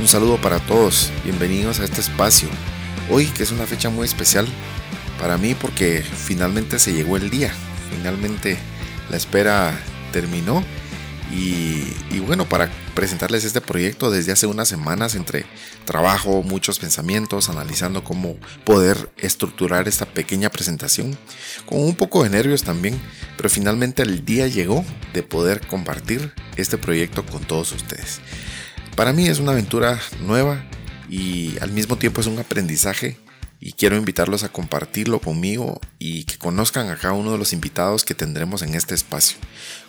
Un saludo para todos, bienvenidos a este espacio. Hoy que es una fecha muy especial para mí porque finalmente se llegó el día, finalmente la espera terminó y, bueno, para presentarles este proyecto desde hace unas semanas entre trabajo, muchos pensamientos, analizando cómo poder estructurar esta pequeña presentación, con un poco de nervios también, pero finalmente el día llegó de poder compartir este proyecto con todos ustedes. Para mí es una aventura nueva y al mismo tiempo es un aprendizaje y quiero invitarlos a compartirlo conmigo y que conozcan a cada uno de los invitados que tendremos en este espacio.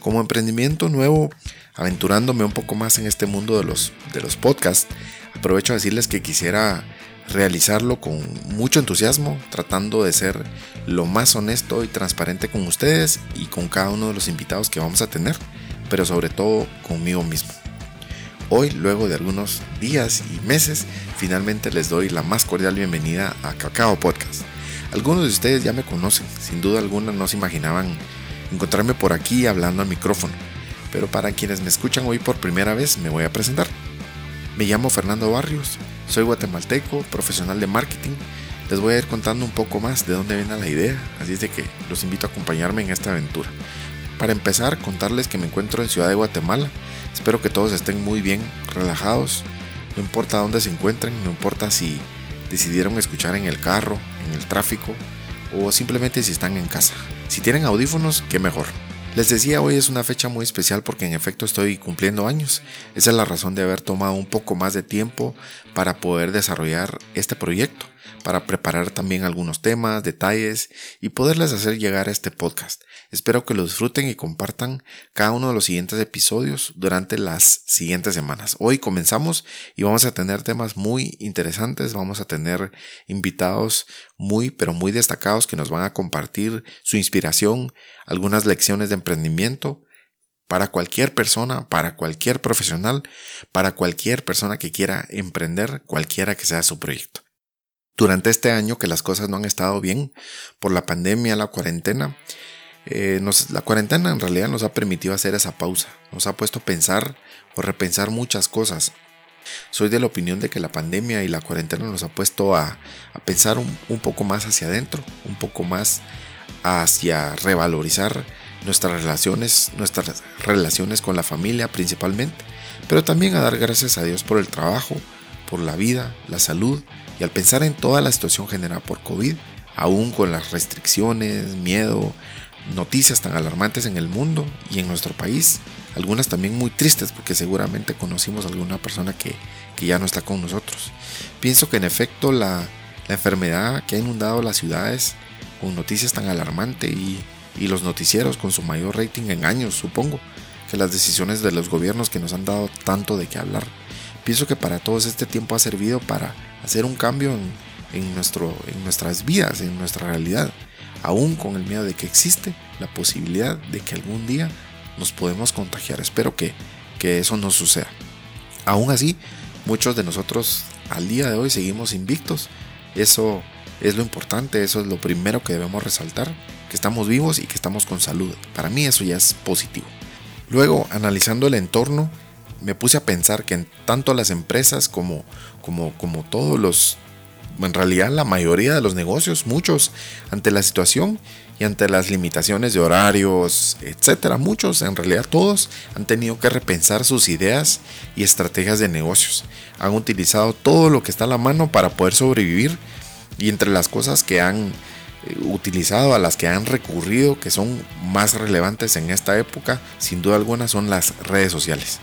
Como emprendimiento nuevo, aventurándome un poco más en este mundo de los, de los podcasts, aprovecho a decirles que quisiera realizarlo con mucho entusiasmo, tratando de ser lo más honesto y transparente con ustedes y con cada uno de los invitados que vamos a tener, pero sobre todo conmigo mismo. Hoy, luego de algunos días y meses, finalmente les doy la más cordial bienvenida a Cacao Podcast. Algunos de ustedes ya me conocen, sin duda alguna no se imaginaban encontrarme por aquí hablando al micrófono, pero para quienes me escuchan hoy por primera vez me voy a presentar. Me llamo Fernando Barrios, soy guatemalteco, profesional de marketing. Les voy a ir contando un poco más de dónde viene la idea, así es de que los invito a acompañarme en esta aventura. Para empezar, contarles que me encuentro en Ciudad de Guatemala, Espero que todos estén muy bien, relajados. No importa dónde se encuentren, no importa si decidieron escuchar en el carro, en el tráfico o simplemente si están en casa. Si tienen audífonos, qué mejor. Les decía, hoy es una fecha muy especial porque en efecto estoy cumpliendo años. Esa es la razón de haber tomado un poco más de tiempo para poder desarrollar este proyecto para preparar también algunos temas, detalles y poderles hacer llegar a este podcast. Espero que lo disfruten y compartan cada uno de los siguientes episodios durante las siguientes semanas. Hoy comenzamos y vamos a tener temas muy interesantes, vamos a tener invitados muy pero muy destacados que nos van a compartir su inspiración, algunas lecciones de emprendimiento, para cualquier persona, para cualquier profesional, para cualquier persona que quiera emprender, cualquiera que sea su proyecto durante este año que las cosas no han estado bien por la pandemia, la cuarentena. Eh, la cuarentena en realidad nos ha permitido hacer esa pausa, nos ha puesto a pensar o repensar muchas cosas. Soy de la opinión de que la pandemia y la cuarentena nos ha puesto a, pensar un, un, poco más hacia adentro, un poco más hacia revalorizar nuestras relaciones, nuestras relaciones con la familia principalmente, pero también a dar gracias a Dios por el trabajo, por la vida, la salud y al pensar en toda la situación generada por COVID, aún con las restricciones, miedo, noticias tan alarmantes en el mundo y en nuestro país, algunas también muy tristes porque seguramente conocimos a alguna persona que, ya no está con nosotros. Pienso que en efecto la, enfermedad que ha inundado las ciudades con noticias tan alarmantes y, y los noticieros con su mayor rating en años, supongo, que las decisiones de los gobiernos que nos han dado tanto de qué hablar. Pienso que para todos este tiempo ha servido para hacer un cambio en, nuestro, en nuestras vidas, en nuestra realidad, aún con el miedo de que existe la posibilidad de que algún día nos podemos contagiar. Espero que, que eso no suceda. Aún así, muchos de nosotros al día de hoy seguimos invictos. Eso es lo importante, eso es lo primero que debemos resaltar, que estamos vivos y que estamos con salud. Para mí eso ya es positivo. Luego, analizando el entorno, me puse a pensar que en tanto las empresas como, como, como todos los, en realidad la mayoría de los negocios, muchos, ante la situación y ante las limitaciones de horarios, etcétera, muchos, en realidad todos, han tenido que repensar sus ideas y estrategias de negocios. Han utilizado todo lo que está a la mano para poder sobrevivir y entre las cosas que han utilizado, a las que han recurrido, que son más relevantes en esta época, sin duda alguna, son las redes sociales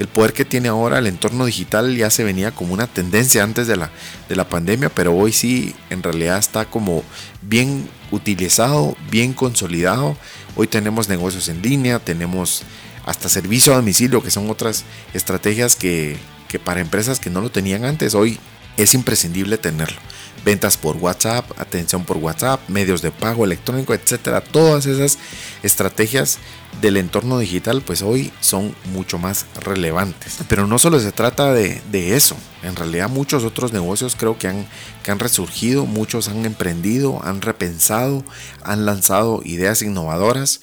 el poder que tiene ahora el entorno digital ya se venía como una tendencia antes de la, de la pandemia, pero hoy sí en realidad está como bien utilizado, bien consolidado. Hoy tenemos negocios en línea, tenemos hasta servicio a domicilio, que son otras estrategias que, que para empresas que no lo tenían antes, hoy es imprescindible tenerlo ventas por WhatsApp, atención por WhatsApp, medios de pago electrónico, etcétera. Todas esas estrategias del entorno digital, pues hoy son mucho más relevantes. Pero no solo se trata de, eso, en realidad muchos otros negocios creo que han, que han resurgido, muchos han emprendido, han repensado, han lanzado ideas innovadoras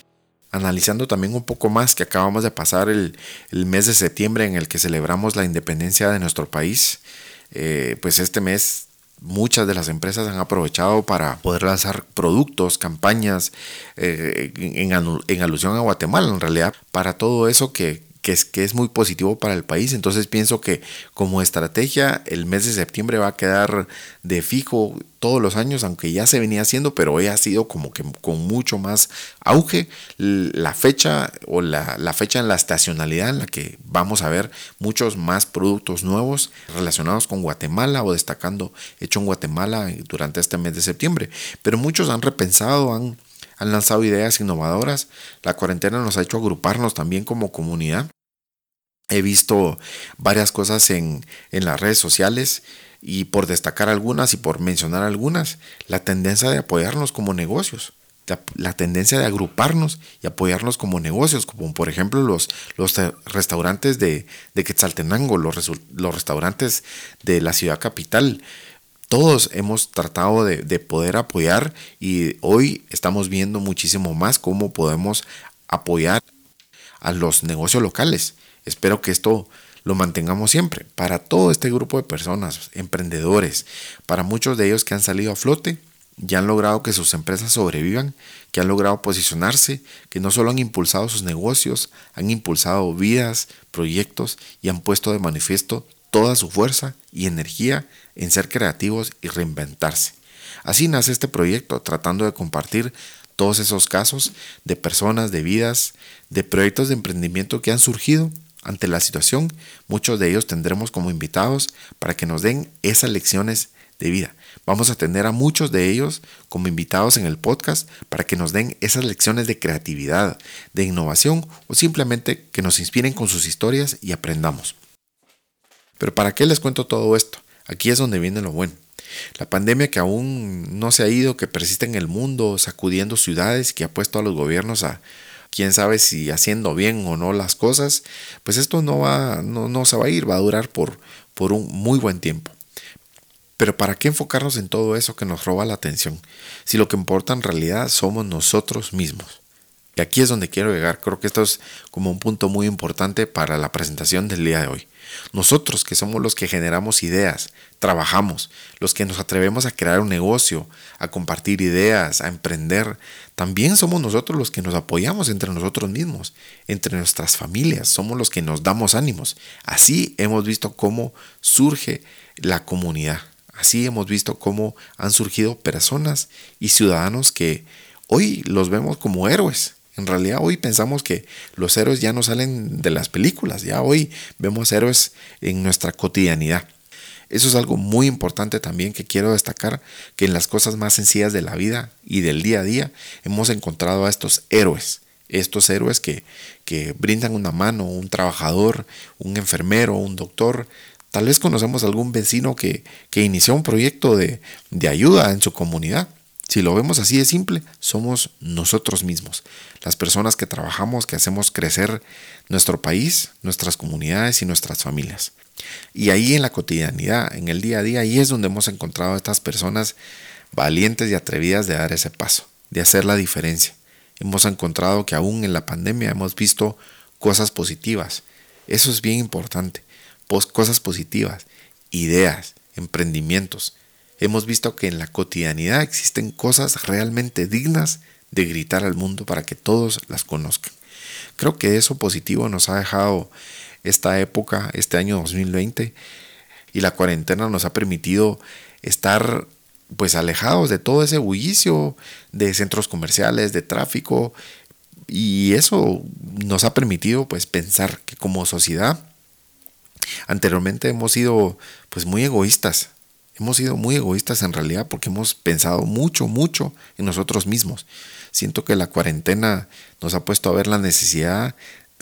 analizando también un poco más que acabamos de pasar el, mes de septiembre en el que celebramos la independencia de nuestro país, eh, pues este mes muchas de las empresas han aprovechado para poder lanzar productos, campañas eh, en, en, alusión a Guatemala, en realidad, para todo eso que, que es, que es muy positivo para el país. Entonces pienso que como estrategia el mes de septiembre va a quedar de fijo todos los años, aunque ya se venía haciendo, pero hoy ha sido como que con mucho más auge la fecha o la, la fecha en la estacionalidad en la que vamos a ver muchos más productos nuevos relacionados con Guatemala o destacando hecho en Guatemala durante este mes de septiembre. Pero muchos han repensado, han han lanzado ideas innovadoras. La cuarentena nos ha hecho agruparnos también como comunidad He visto varias cosas en, las redes sociales y por destacar algunas y por mencionar algunas, la tendencia de apoyarnos como negocios, la, tendencia de agruparnos y apoyarnos como negocios, como por ejemplo los, los restaurantes de, de Quetzaltenango, los, los restaurantes de la ciudad capital. Todos hemos tratado de, de poder apoyar y hoy estamos viendo muchísimo más cómo podemos apoyar a los negocios locales. Espero que esto lo mantengamos siempre. Para todo este grupo de personas, emprendedores, para muchos de ellos que han salido a flote, ya han logrado que sus empresas sobrevivan, que han logrado posicionarse, que no solo han impulsado sus negocios, han impulsado vidas, proyectos y han puesto de manifiesto toda su fuerza y energía en ser creativos y reinventarse. Así nace este proyecto, tratando de compartir todos esos casos de personas, de vidas, de proyectos de emprendimiento que han surgido ante la situación, muchos de ellos tendremos como invitados para que nos den esas lecciones de vida. Vamos a tener a muchos de ellos como invitados en el podcast para que nos den esas lecciones de creatividad, de innovación o simplemente que nos inspiren con sus historias y aprendamos. Pero ¿para qué les cuento todo esto? Aquí es donde viene lo bueno. La pandemia que aún no se ha ido, que persiste en el mundo, sacudiendo ciudades, que ha puesto a los gobiernos a, quién sabe si haciendo bien o no las cosas, pues esto no, va, no, no se va a ir, va a durar por, por un muy buen tiempo. Pero ¿para qué enfocarnos en todo eso que nos roba la atención? Si lo que importa en realidad somos nosotros mismos. Y aquí es donde quiero llegar. Creo que esto es como un punto muy importante para la presentación del día de hoy. Nosotros que somos los que generamos ideas, trabajamos, los que nos atrevemos a crear un negocio, a compartir ideas, a emprender, también somos nosotros los que nos apoyamos entre nosotros mismos, entre nuestras familias, somos los que nos damos ánimos. Así hemos visto cómo surge la comunidad. Así hemos visto cómo han surgido personas y ciudadanos que hoy los vemos como héroes, en realidad hoy pensamos que los héroes ya no salen de las películas, ya hoy vemos héroes en nuestra cotidianidad. Eso es algo muy importante también que quiero destacar, que en las cosas más sencillas de la vida y del día a día hemos encontrado a estos héroes, estos héroes que, que brindan una mano, un trabajador, un enfermero, un doctor. Tal vez conocemos algún vecino que, que inició un proyecto de, de ayuda en su comunidad si lo vemos así de simple, somos nosotros mismos, las personas que trabajamos, que hacemos crecer nuestro país, nuestras comunidades y nuestras familias. Y ahí en la cotidianidad, en el día a día, ahí es donde hemos encontrado a estas personas valientes y atrevidas de dar ese paso, de hacer la diferencia. Hemos encontrado que aún en la pandemia hemos visto cosas positivas. Eso es bien importante. Cosas positivas, ideas, emprendimientos, hemos visto que en la cotidianidad existen cosas realmente dignas de gritar al mundo para que todos las conozcan. Creo que eso positivo nos ha dejado esta época, este año 2020, y la cuarentena nos ha permitido estar pues alejados de todo ese bullicio de centros comerciales, de tráfico, y eso nos ha permitido pues pensar que como sociedad anteriormente hemos sido pues muy egoístas Hemos sido muy egoístas en realidad porque hemos pensado mucho, mucho en nosotros mismos. Siento que la cuarentena nos ha puesto a ver la necesidad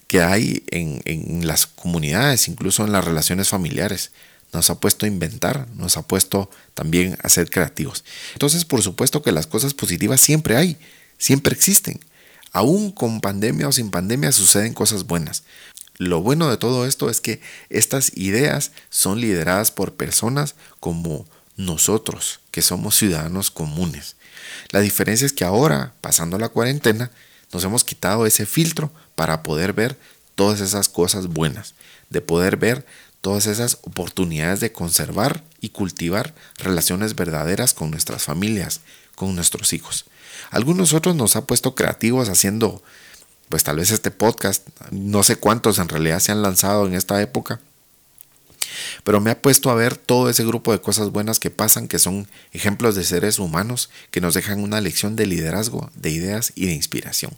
que hay en, las comunidades, incluso en las relaciones familiares. Nos ha puesto a inventar, nos ha puesto también a ser creativos. Entonces, por supuesto que las cosas positivas siempre hay, siempre existen. Aún con pandemia o sin pandemia suceden cosas buenas. Lo bueno de todo esto es que estas ideas son lideradas por personas como nosotros, que somos ciudadanos comunes. La diferencia es que ahora, pasando la cuarentena, nos hemos quitado ese filtro para poder ver todas esas cosas buenas, de poder ver todas esas oportunidades de conservar y cultivar relaciones verdaderas con nuestras familias, con nuestros hijos. Algunos otros nos ha puesto creativos haciendo, pues tal vez este podcast, no sé cuántos en realidad se han lanzado en esta época, pero me ha puesto a ver todo ese grupo de cosas buenas que pasan, que son ejemplos de seres humanos que nos dejan una lección de liderazgo, de ideas y de inspiración,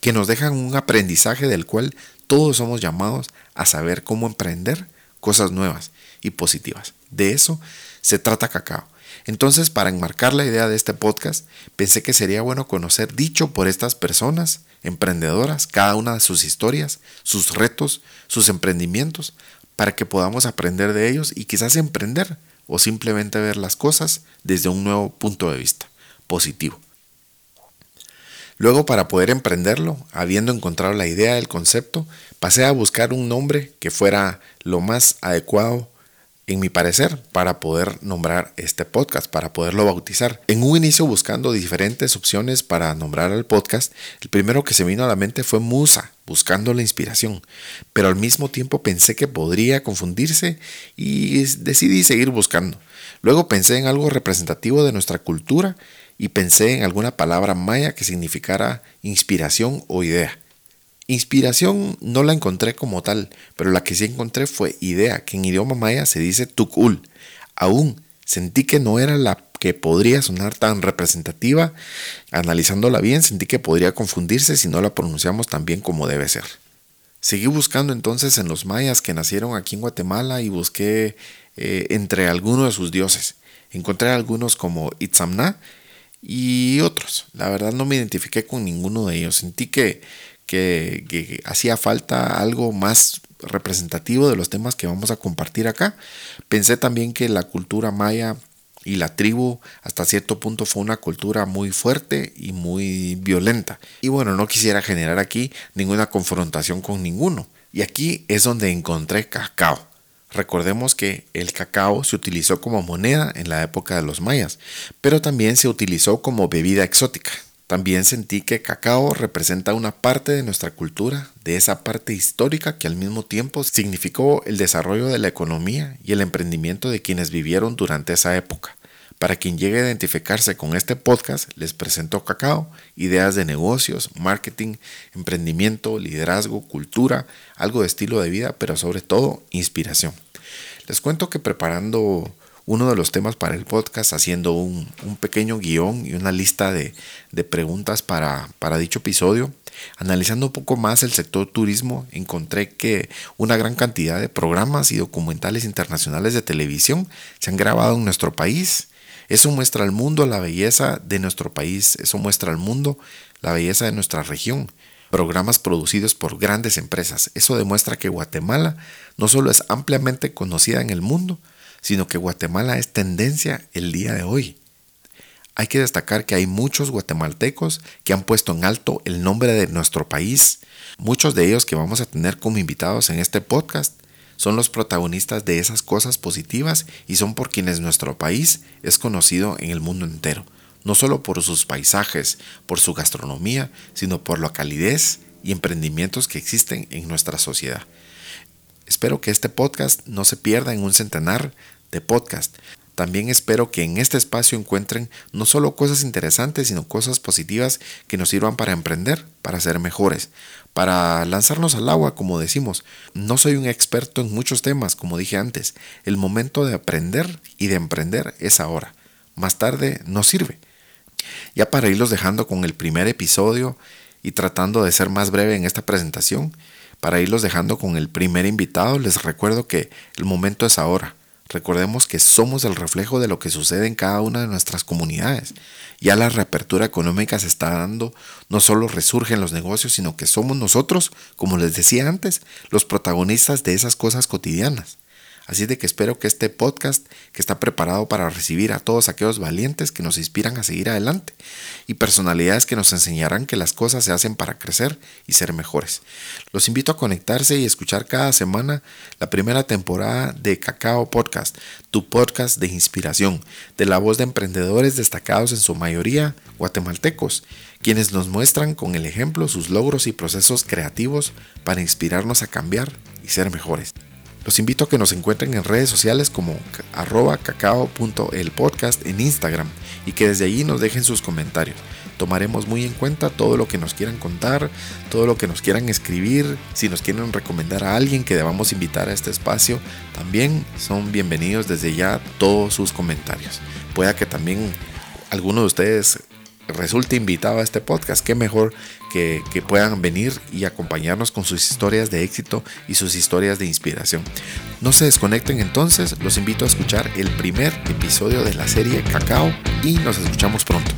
que nos dejan un aprendizaje del cual todos somos llamados a saber cómo emprender cosas nuevas y positivas. De eso se trata Cacao. Entonces, para enmarcar la idea de este podcast, pensé que sería bueno conocer dicho por estas personas emprendedoras, cada una de sus historias, sus retos, sus emprendimientos, para que podamos aprender de ellos y quizás emprender o simplemente ver las cosas desde un nuevo punto de vista positivo. Luego, para poder emprenderlo, habiendo encontrado la idea del concepto, pasé a buscar un nombre que fuera lo más adecuado en mi parecer, para poder nombrar este podcast, para poderlo bautizar. En un inicio buscando diferentes opciones para nombrar al podcast, el primero que se vino a la mente fue Musa, buscando la inspiración, pero al mismo tiempo pensé que podría confundirse y decidí seguir buscando. Luego pensé en algo representativo de nuestra cultura y pensé en alguna palabra maya que significara inspiración o idea. Inspiración no la encontré como tal, pero la que sí encontré fue idea, que en idioma maya se dice tukul. Aún sentí que no era la que podría sonar tan representativa. Analizándola bien, sentí que podría confundirse si no la pronunciamos tan bien como debe ser. Seguí buscando entonces en los mayas que nacieron aquí en Guatemala y busqué eh, entre algunos de sus dioses. Encontré algunos como Itzamna y otros. La verdad no me identifiqué con ninguno de ellos. Sentí que que, hacía falta algo más representativo de los temas que vamos a compartir acá. Pensé también que la cultura maya y la tribu hasta cierto punto fue una cultura muy fuerte y muy violenta. Y bueno, no quisiera generar aquí ninguna confrontación con ninguno. Y aquí es donde encontré cacao. Recordemos que el cacao se utilizó como moneda en la época de los mayas, pero también se utilizó como bebida exótica. También sentí que cacao representa una parte de nuestra cultura, de esa parte histórica que al mismo tiempo significó el desarrollo de la economía y el emprendimiento de quienes vivieron durante esa época. Para quien llegue a identificarse con este podcast, les presento Cacao, ideas de negocios, marketing, emprendimiento, liderazgo, cultura, algo de estilo de vida, pero sobre todo inspiración. Les cuento que preparando uno de los temas para el podcast, haciendo un, pequeño guion y una lista de, preguntas para, para, dicho episodio. Analizando un poco más el sector turismo, encontré que una gran cantidad de programas y documentales internacionales de televisión se han grabado en nuestro país. Eso muestra al mundo la belleza de nuestro país, eso muestra al mundo la belleza de nuestra región programas producidos por grandes empresas. Eso demuestra que Guatemala no solo es ampliamente conocida en el mundo, sino que Guatemala es tendencia el día de hoy. Hay que destacar que hay muchos guatemaltecos que han puesto en alto el nombre de nuestro país. Muchos de ellos que vamos a tener como invitados en este podcast son los protagonistas de esas cosas positivas y son por quienes nuestro país es conocido en el mundo entero, no solo por sus paisajes, por su gastronomía, sino por la calidez y emprendimientos que existen en nuestra sociedad. Espero que este podcast no se pierda en un centenar de podcasts. También espero que en este espacio encuentren no solo cosas interesantes, sino cosas positivas que nos sirvan para emprender, para ser mejores, para lanzarnos al agua, como decimos. No soy un experto en muchos temas, como dije antes. El momento de aprender y de emprender es ahora. Más tarde no sirve. Ya para irlos dejando con el primer episodio y tratando de ser más breve en esta presentación, para irlos dejando con el primer invitado, les recuerdo que el momento es ahora. Recordemos que somos el reflejo de lo que sucede en cada una de nuestras comunidades. Ya la reapertura económica se está dando, no solo resurgen los negocios, sino que somos nosotros, como les decía antes, los protagonistas de esas cosas cotidianas. Así de que espero que este podcast, que está preparado para recibir a todos aquellos valientes que nos inspiran a seguir adelante y personalidades que nos enseñarán que las cosas se hacen para crecer y ser mejores. Los invito a conectarse y escuchar cada semana la primera temporada de Cacao Podcast, tu podcast de inspiración, de la voz de emprendedores destacados en su mayoría guatemaltecos, quienes nos muestran con el ejemplo sus logros y procesos creativos para inspirarnos a cambiar y ser mejores. Los invito a que nos encuentren en redes sociales como arroba cacao.elpodcast en Instagram y que desde allí nos dejen sus comentarios. Tomaremos muy en cuenta todo lo que nos quieran contar, todo lo que nos quieran escribir, si nos quieren recomendar a alguien que debamos invitar a este espacio, también son bienvenidos desde ya todos sus comentarios. Pueda que también alguno de ustedes resulte invitado a este podcast, qué mejor que, que, puedan venir y acompañarnos con sus historias de éxito y sus historias de inspiración. No se desconecten entonces, los invito a escuchar el primer episodio de la serie Cacao y nos escuchamos pronto.